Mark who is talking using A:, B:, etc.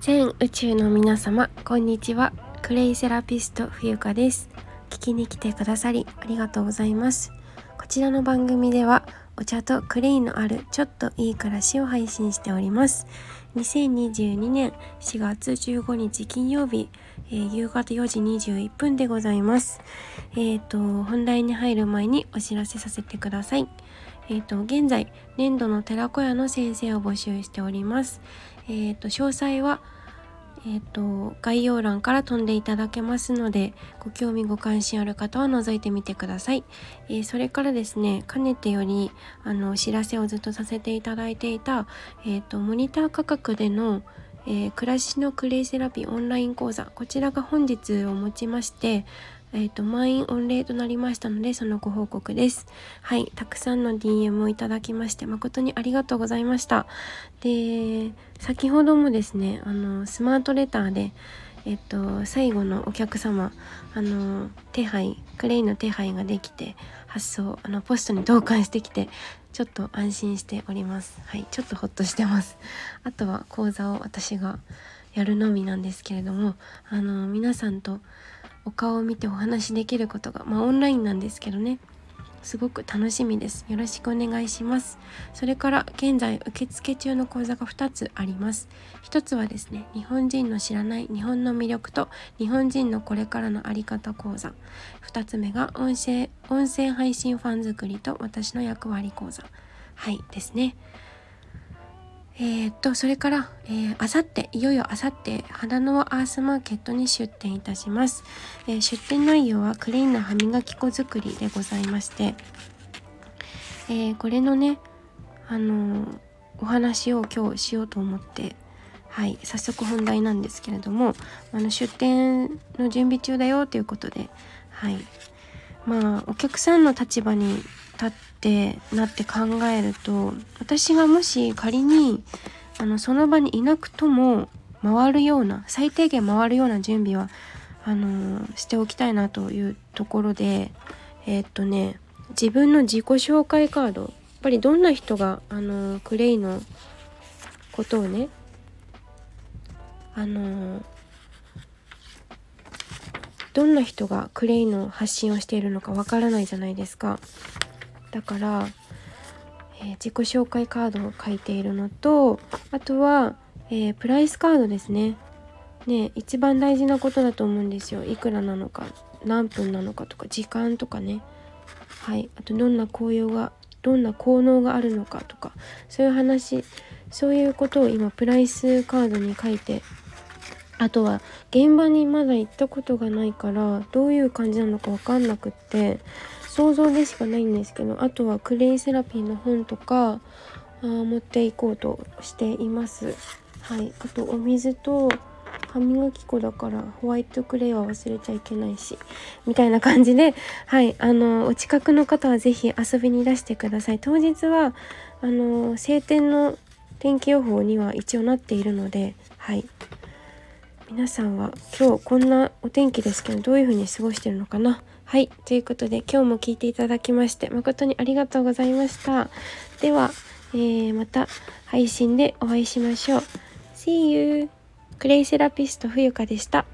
A: 全宇宙の皆様こんにちは。クレイセラピスト冬香です。聞きに来てくださりありがとうございます。こちらの番組ではお茶とクレイのあるちょっといい暮らしを配信しております。2022年4月15日金曜日、えー、夕方4時21分でございます。えっ、ー、と本題に入る前にお知らせさせてください。えっ、ー、と現在年度の寺子屋の先生を募集しております。えっ、と詳細はえーと、概要欄から飛んでいただけますのでご興味ご関心ある方は覗いてみてください、えー、それからですねかねてよりあのお知らせをずっとさせていただいていた、えーと、モニター価格でのえー、暮らしのクレイセラピーオンライン講座こちらが本日をもちましてえっ、ー、と、満員御礼となりましたので、そのご報告です。はい、たくさんの DM をいただきまして、誠にありがとうございました。で、先ほどもですね、あの、スマートレターで、えっと、最後のお客様、あの、手配、クレイの手配ができて、発送、あの、ポストに投函してきて、ちょっと安心しております。はい、ちょっとほっとしてます。あとは講座を私がやるのみなんですけれども、あの、皆さんと、お顔を見てお話しできることがまあオンラインなんですけどねすごく楽しみです。よろしくお願いします。それから現在受付中の講座が2つあります。1つはですね日本人の知らない日本の魅力と日本人のこれからの在り方講座。2つ目が音声音声配信ファン作りと私の役割講座。はいですね。えー、っと、それから、えー、あさって、いよいよあさって、花のアースマーケットに出店いたします。えー、出店内容はクリーンな歯磨き粉作りでございまして、え、これのね、あの、お話を今日しようと思って、はい、早速本題なんですけれども、あの出店の準備中だよということで、はい、まあお客さんの立場に立っってなって考えると私がもし仮にあのその場にいなくとも回るような最低限回るような準備はあのしておきたいなというところでえー、っとね自分の自己紹介カードやっぱりどんな人があのクレイのことをねあのどんな人がクレイの発信をしているのかわからないじゃないですか。だから、えー、自己紹介カードを書いているのとあとは、えー、プライスカードですね。ね一番大事なことだと思うんですよ。いくらなのか何分なのかとか時間とかね。はいあとどんな紅葉がどんな効能があるのかとかそういう話そういうことを今プライスカードに書いてあとは現場にまだ行ったことがないからどういう感じなのか分かんなくって想像でしかないんですけどあとはクレイセラピーの本とかあ持っていこうとしています。はい。あとお水と歯磨き粉だからホワイトクレイは忘れちゃいけないしみたいな感じではい。あのお近くの方は是非遊びに出してください。当日はあの晴天の天気予報には一応なっているのではい。皆さんは今日こんなお天気ですけどどういう風に過ごしてるのかな？はい。ということで、今日も聞いていただきまして、誠にありがとうございました。では、えー、また配信でお会いしましょう。See you! クレイセラピスト冬香でした。